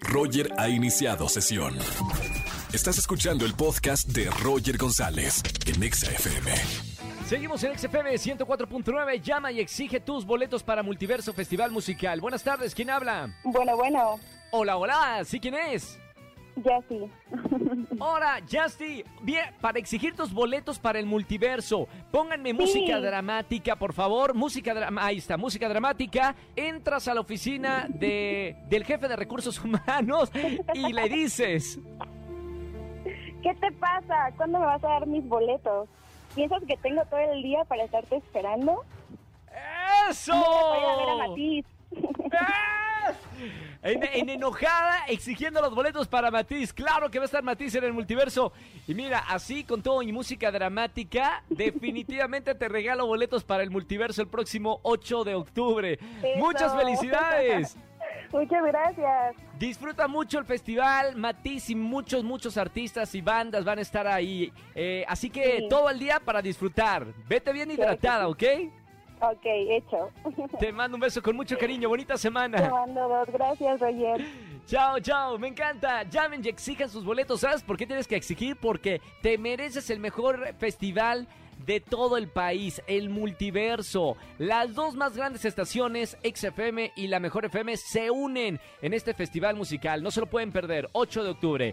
Roger ha iniciado sesión. Estás escuchando el podcast de Roger González en Exa FM. Seguimos en XFM 104.9. Llama y exige tus boletos para Multiverso Festival Musical. Buenas tardes, ¿quién habla? Bueno, bueno, Hola, hola, ¿sí quién es? Sí. Hola, Justy. Bien, para exigir tus boletos para el multiverso, pónganme música dramática, por favor. Música drama, ahí está, música dramática. Entras a la oficina de, del jefe de recursos humanos y le dices. ¿Qué te pasa? ¿Cuándo me vas a dar mis boletos? ¿Piensas que tengo todo el día para estarte esperando? ¡Eso! Voy a ver a Matiz. En, en enojada, exigiendo los boletos para Matiz. Claro que va a estar Matiz en el multiverso. Y mira, así con todo y música dramática, definitivamente te regalo boletos para el multiverso el próximo 8 de octubre. Eso. ¡Muchas felicidades! Muchas gracias. Disfruta mucho el festival, Matiz y muchos, muchos artistas y bandas van a estar ahí. Eh, así que Sí. todo el día para disfrutar. Vete bien hidratada, ¿ok? Ok, hecho. Te mando un beso con mucho cariño. Bonita Te semana. mando dos. Gracias, Roger. Chao, chao, me encanta. Llamen y exijan sus boletos. ¿Sabes por qué tienes que exigir? Porque te mereces el mejor festival de todo el país, el multiverso. Las dos más grandes estaciones, XFM y la Mejor FM, se unen en este festival musical. No se lo pueden perder, 8 de octubre.